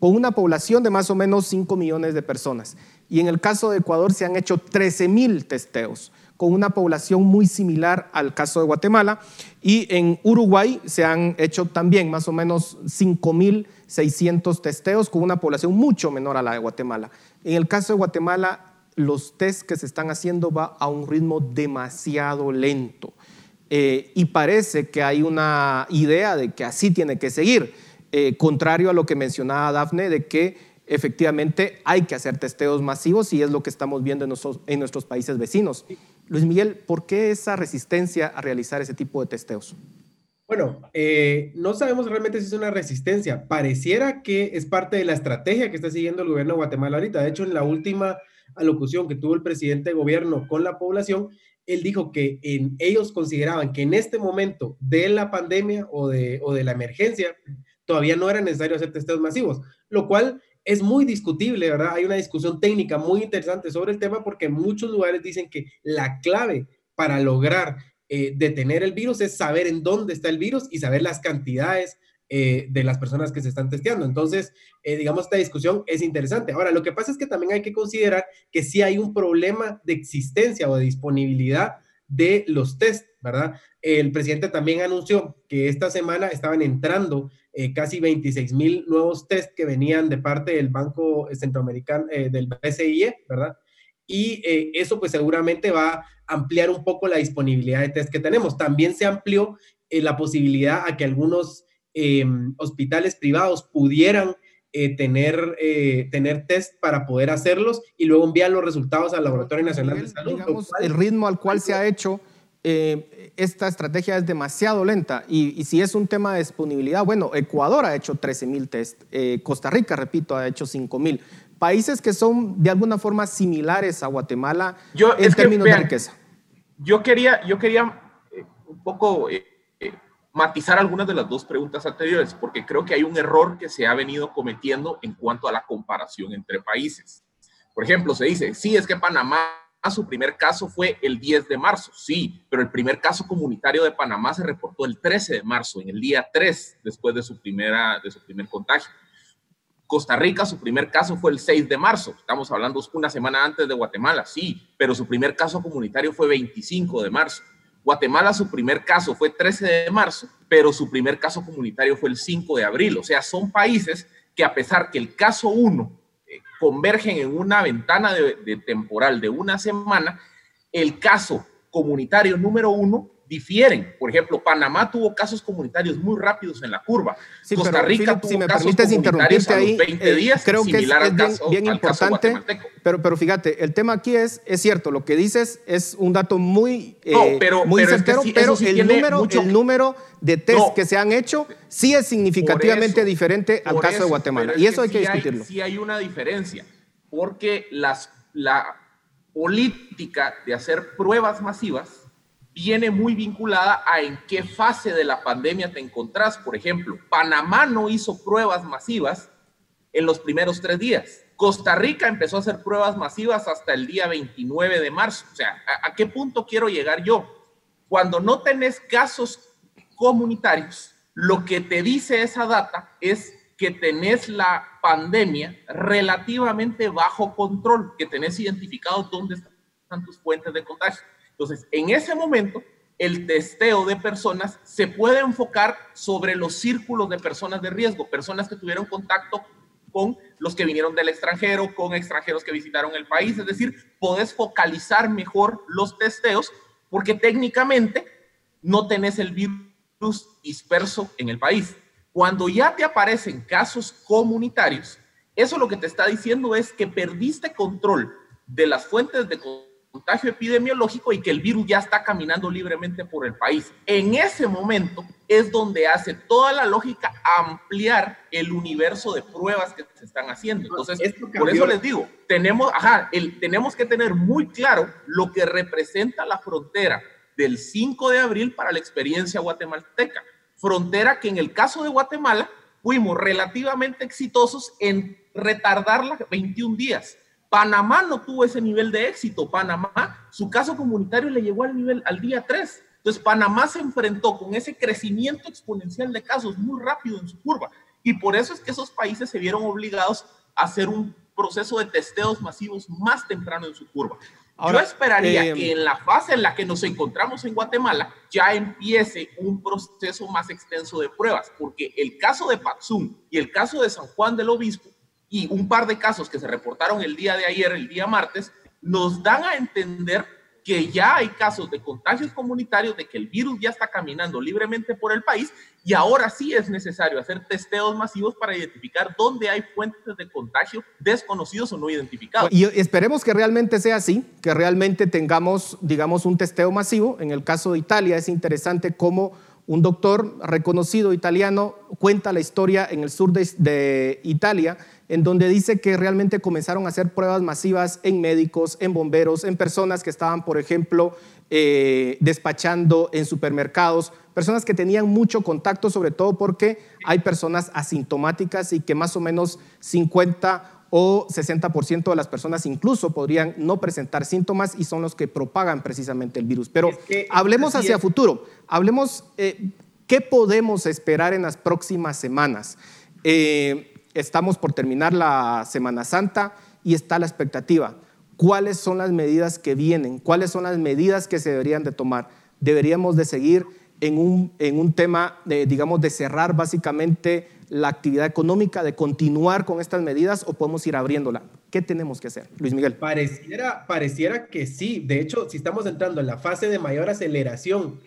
[SPEAKER 6] con una población de más o menos 5 millones de personas. Y en el caso de Ecuador se han hecho 13 mil testeos, con una población muy similar al caso de Guatemala. Y en Uruguay se han hecho también más o menos 5.600 testeos, con una población mucho menor a la de Guatemala. En el caso de Guatemala, los test que se están haciendo va a un ritmo demasiado lento. Eh, y parece que hay una idea de que así tiene que seguir, eh, contrario a lo que mencionaba Dafne, de que efectivamente hay que hacer testeos masivos y es lo que estamos viendo en nuestros, países vecinos. Luis Miguel, ¿por qué esa resistencia a realizar ese tipo de testeos?
[SPEAKER 9] Bueno, eh, no sabemos realmente si es una resistencia. Pareciera que es parte de la estrategia que está siguiendo el gobierno de Guatemala ahorita. De hecho, en la última alocución que tuvo el presidente de gobierno con la población, él dijo que en, ellos consideraban que en este momento de la pandemia o de, o de la emergencia todavía no era necesario hacer testeos masivos, lo cual es muy discutible, ¿verdad? Hay una discusión técnica muy interesante sobre el tema porque muchos lugares dicen que la clave para lograr eh, detener el virus es saber en dónde está el virus y saber las cantidades eh, de las personas que se están testeando. Entonces, eh, digamos, esta discusión es interesante. Ahora, lo que pasa es que también hay que considerar que sí hay un problema de existencia o de disponibilidad de los test, ¿verdad? El presidente también anunció que esta semana estaban entrando eh, casi 26 mil nuevos test que venían de parte del Banco Centroamericano, del BCIE, ¿verdad? Y eso pues seguramente va a ampliar un poco la disponibilidad de test que tenemos. También se amplió la posibilidad a que algunos Em, hospitales privados pudieran eh, tener, eh, tener test para poder hacerlos y luego enviar los resultados al Laboratorio Nacional de Salud.
[SPEAKER 6] el ritmo al cual se ha hecho eh, esta estrategia es demasiado lenta y, si es un tema de disponibilidad, bueno, Ecuador ha hecho 13 mil test, Costa Rica, repito, ha hecho 5 mil. Países que son de alguna forma similares a Guatemala en términos de riqueza.
[SPEAKER 7] Yo quería, yo quería un poco matizar algunas de las dos preguntas anteriores, porque creo que hay un error que se ha venido cometiendo en cuanto a la comparación entre países. Por ejemplo, se dice, sí, es que Panamá, su primer caso fue el 10 de marzo, sí, pero el primer caso comunitario de Panamá se reportó el 13 de marzo, en el día 3, después de su, primera, de su primer contagio. Costa Rica, su primer caso fue el 6 de marzo, estamos hablando una semana antes de Guatemala, sí, pero su primer caso comunitario fue 25 de marzo. Guatemala su primer caso fue 13 de marzo, pero su primer caso comunitario fue el 5 de abril. O sea, son países que a pesar que el caso 1 eh, convergen en una ventana de, temporal de una semana, el caso comunitario número 1 difieren. Por ejemplo, Panamá tuvo casos comunitarios muy rápidos en la curva. Costa Rica tuvo
[SPEAKER 6] si me
[SPEAKER 7] casos
[SPEAKER 6] permites interrumpirte ahí,
[SPEAKER 7] 20 eh, días,
[SPEAKER 6] creo que es, bien, importante. Pero, pero fíjate, el tema aquí es, es cierto, lo que dices es un dato muy, eh, pero, muy certero, pero el, número, el número de test que se han hecho sí es significativamente diferente al caso de Guatemala. Y eso hay que discutirlo.
[SPEAKER 7] sí hay una diferencia, porque las, la política de hacer pruebas masivas viene muy vinculada a en qué fase de la pandemia te encontrás. Por ejemplo, Panamá no hizo pruebas masivas en los primeros tres días. Costa Rica empezó a hacer pruebas masivas hasta el día 29 de marzo. O sea, ¿a, qué punto quiero llegar yo? Cuando no tenés casos comunitarios, lo que te dice esa data es que tenés la pandemia relativamente bajo control, que tenés identificado dónde están tus fuentes de contagio. Entonces, en ese momento, el testeo de personas se puede enfocar sobre los círculos de personas de riesgo, personas que tuvieron contacto con los que vinieron del extranjero, con extranjeros que visitaron el país, es decir, podés focalizar mejor los testeos porque técnicamente no tenés el virus disperso en el país. Cuando ya te aparecen casos comunitarios, eso lo que te está diciendo es que perdiste control de las fuentes de contagio epidemiológico y que el virus ya está caminando libremente por el país. En ese momento es donde hace toda la lógica ampliar el universo de pruebas que se están haciendo. Entonces, por eso les digo, tenemos, ajá, el, tenemos que tener muy claro lo que representa la frontera del 5 de abril para la experiencia guatemalteca. Frontera que en el caso de Guatemala fuimos relativamente exitosos en retardarla 21 días Panamá no tuvo ese nivel de éxito. Panamá, su caso comunitario le llegó al nivel al día 3. Entonces, Panamá se enfrentó con ese crecimiento exponencial de casos muy rápido en su curva. Y por eso es que esos países se vieron obligados a hacer un proceso de testeos masivos más temprano en su curva. Yo esperaría eh, que en la fase en la que nos encontramos en Guatemala ya empiece un proceso más extenso de pruebas, porque el caso de Patsum y el caso de San Juan del Obispo y un par de casos que se reportaron el día de ayer, el día martes, nos dan a entender que ya hay casos de contagios comunitarios, de que el virus ya está caminando libremente por el país y ahora sí es necesario hacer testeos masivos para identificar dónde hay fuentes de contagio desconocidos o no identificados.
[SPEAKER 6] Y esperemos que realmente sea así, que realmente tengamos, digamos, un testeo masivo. En el caso de Italia es interesante cómo un doctor reconocido italiano cuenta la historia en el sur de, de Italia en donde dice que realmente comenzaron a hacer pruebas masivas en médicos, en bomberos, en personas que estaban, por ejemplo, eh, despachando en supermercados, personas que tenían mucho contacto, sobre todo porque hay personas asintomáticas y que más o menos 50 o 60% de las personas incluso podrían no presentar síntomas y son los que propagan precisamente el virus. Pero hablemos hacia futuro, hablemos eh, qué podemos esperar en las próximas semanas. Eh, estamos por terminar la Semana Santa y está la expectativa. ¿Cuáles son las medidas que vienen? ¿Cuáles son las medidas que se deberían de tomar? ¿Deberíamos de seguir en un, en un tema, de, digamos, de cerrar básicamente la actividad económica, de continuar con estas medidas o podemos ir abriéndola? ¿Qué tenemos que hacer? Luis Miguel.
[SPEAKER 9] Pareciera, pareciera que sí. De hecho, si estamos entrando en la fase de mayor aceleración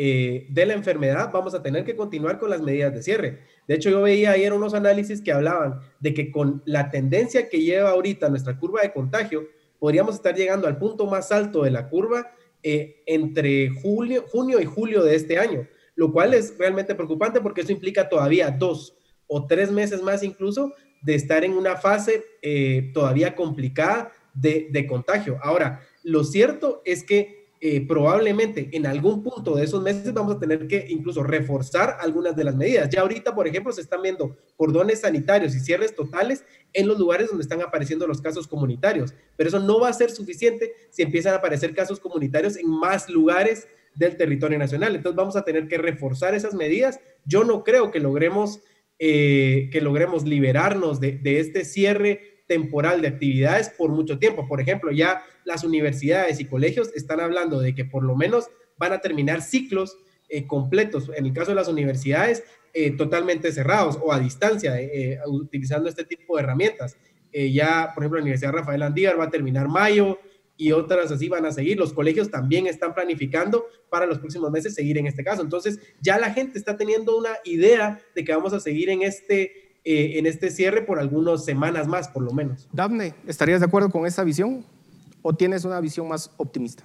[SPEAKER 9] eh, de la enfermedad, vamos a tener que continuar con las medidas de cierre. De hecho, yo veía ayer unos análisis que hablaban de que con la tendencia que lleva ahorita nuestra curva de contagio, podríamos estar llegando al punto más alto de la curva eh, entre junio y julio de este año, lo cual es realmente preocupante porque eso implica todavía dos o tres meses más incluso de estar en una fase eh, todavía complicada de contagio. Ahora, lo cierto es que eh, probablemente en algún punto de esos meses vamos a tener que incluso reforzar algunas de las medidas. Ya ahorita, por ejemplo, se están viendo cordones sanitarios y cierres totales en los lugares donde están apareciendo los casos comunitarios, pero eso no va a ser suficiente si empiezan a aparecer casos comunitarios en más lugares del territorio nacional. Entonces vamos a tener que reforzar esas medidas. Yo no creo que logremos, eh, que logremos liberarnos de, de este cierre temporal de actividades por mucho tiempo. Por ejemplo, ya las universidades y colegios están hablando de que por lo menos van a terminar ciclos eh, completos, en el caso de las universidades, eh, totalmente cerrados o a distancia, eh, utilizando este tipo de herramientas. ya, por ejemplo, la Universidad Rafael Andívar va a terminar mayo y otras así van a seguir. Los colegios también están planificando para los próximos meses seguir en este caso. Entonces, ya la gente está teniendo una idea de que vamos a seguir en este eh, en este cierre por algunas semanas más, por lo menos.
[SPEAKER 6] Dafne, ¿estarías de acuerdo con esa visión o tienes una visión más optimista?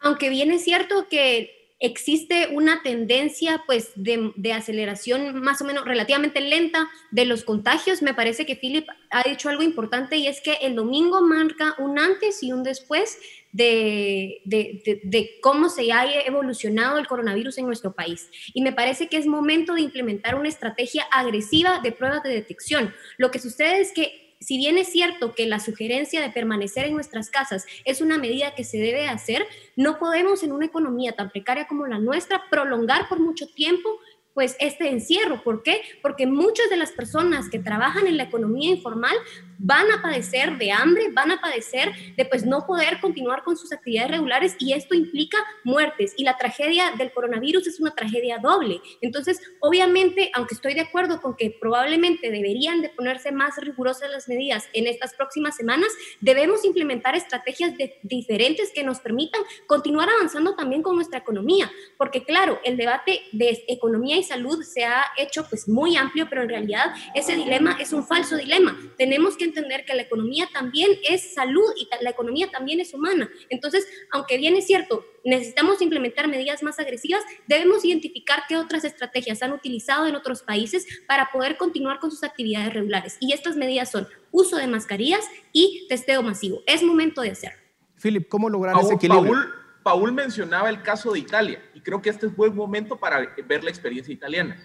[SPEAKER 8] Aunque bien es cierto que existe una tendencia pues de, aceleración más o menos relativamente lenta de los contagios. Me parece que Philip ha dicho algo importante y es que el domingo marca un antes y un después de, de, cómo se ha evolucionado el coronavirus en nuestro país. Y me parece que es momento de implementar una estrategia agresiva de pruebas de detección. Lo que sucede es que si bien es cierto que la sugerencia de permanecer en nuestras casas es una medida que se debe hacer, no podemos en una economía tan precaria como la nuestra prolongar por mucho tiempo pues este encierro. ¿Por qué? Porque muchas de las personas que trabajan en la economía informal van a padecer de hambre, van a padecer de pues no poder continuar con sus actividades regulares y esto implica muertes y la tragedia del coronavirus es una tragedia doble. Entonces, obviamente, aunque estoy de acuerdo con que probablemente deberían de ponerse más rigurosas las medidas en estas próximas semanas, debemos implementar estrategias de, diferentes que nos permitan continuar avanzando también con nuestra economía, porque claro, el debate de economía y salud se ha hecho pues muy amplio, pero en realidad ese dilema es un falso dilema. Tenemos que entender que la economía también es salud y la economía también es humana. Entonces, aunque bien es cierto, necesitamos implementar medidas más agresivas, debemos identificar qué otras estrategias han utilizado en otros países para poder continuar con sus actividades regulares. Y estas medidas son uso de mascarillas y testeo masivo. Es momento de hacerlo.
[SPEAKER 6] Philip, ¿cómo lograr ese equilibrio?
[SPEAKER 7] Paul mencionaba el caso de Italia y creo que este es buen momento para ver la experiencia italiana.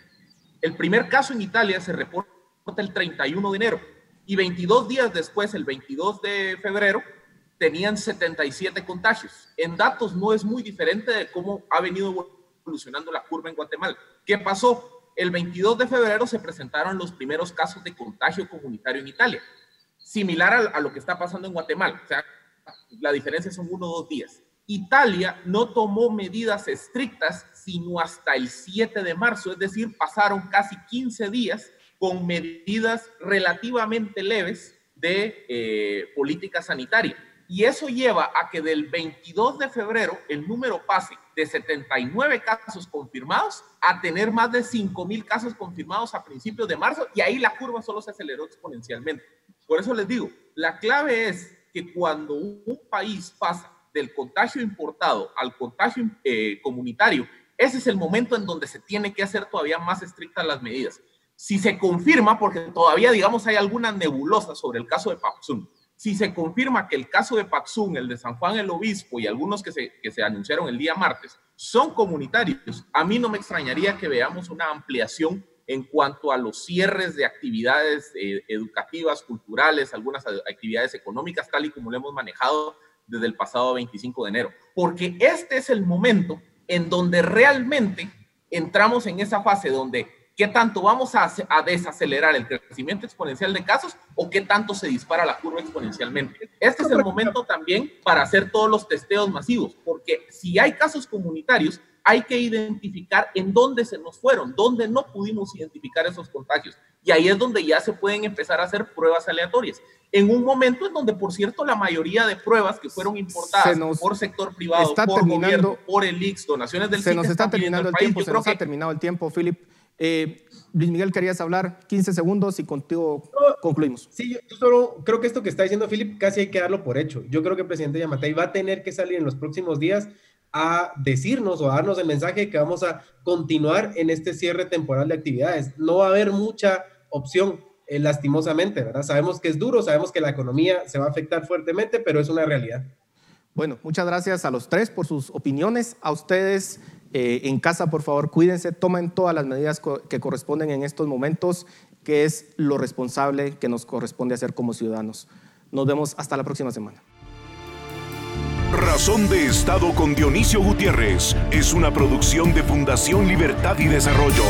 [SPEAKER 7] El primer caso en Italia se reporta el 31 de enero y 22 días después, el 22 de febrero, tenían 77 contagios. En datos no es muy diferente de cómo ha venido evolucionando la curva en Guatemala. ¿Qué pasó? El 22 de febrero se presentaron los primeros casos de contagio comunitario en Italia, similar a, lo que está pasando en Guatemala. O sea, la diferencia son uno o dos días. Italia no tomó medidas estrictas sino hasta el 7 de marzo, es decir, pasaron casi 15 días con medidas relativamente leves de eh, política sanitaria. Y eso lleva a que del 22 de febrero el número pase de 79 casos confirmados a tener más de 5 mil casos confirmados a principios de marzo y ahí la curva solo se aceleró exponencialmente. Por eso les digo, la clave es que cuando un país pasa del contagio importado al contagio eh, comunitario, ese es el momento en donde se tiene que hacer todavía más estrictas las medidas. Si se confirma, porque todavía, digamos, hay alguna nebulosa sobre el caso de Paxún, si se confirma que el caso de Paxún, el de San Juan el Obispo y algunos que se, que se anunciaron el día martes son comunitarios, a mí no me extrañaría que veamos una ampliación en cuanto a los cierres de actividades eh, educativas, culturales, algunas actividades económicas, tal y como lo hemos manejado desde el pasado 25 de enero, porque este es el momento en donde realmente entramos en esa fase donde qué tanto vamos a, a, desacelerar el crecimiento exponencial de casos o qué tanto se dispara la curva exponencialmente. Este es el momento también para hacer todos los testeos masivos, porque si hay casos comunitarios, hay que identificar en dónde se nos fueron, dónde no pudimos identificar esos contagios. Y ahí es donde ya se pueden empezar a hacer pruebas aleatorias en un momento en donde, por cierto, la mayoría de pruebas que fueron importadas por sector privado, por gobierno, por el IX, donaciones del
[SPEAKER 6] Se nos está terminando el, tiempo, se nos ha terminado el tiempo, Philip. Eh, Luis Miguel, querías hablar 15 segundos y contigo concluimos.
[SPEAKER 9] Sí, yo solo creo que esto que está diciendo Philip casi hay que darlo por hecho. Yo creo que el presidente Yamatei va a tener que salir en los próximos días a decirnos o a darnos el mensaje que vamos a continuar en este cierre temporal de actividades. No va a haber mucha opción eh, lastimosamente, ¿verdad? Sabemos que es duro, sabemos que la economía se va a afectar fuertemente, pero es una realidad.
[SPEAKER 6] Bueno, muchas gracias a los tres por sus opiniones. A ustedes eh, en casa, por favor, cuídense, tomen todas las medidas que corresponden en estos momentos, que es lo responsable que nos corresponde hacer como ciudadanos. Nos vemos hasta la próxima semana.
[SPEAKER 1] Razón de Estado con es una producción de Fundación Libertad y Desarrollo.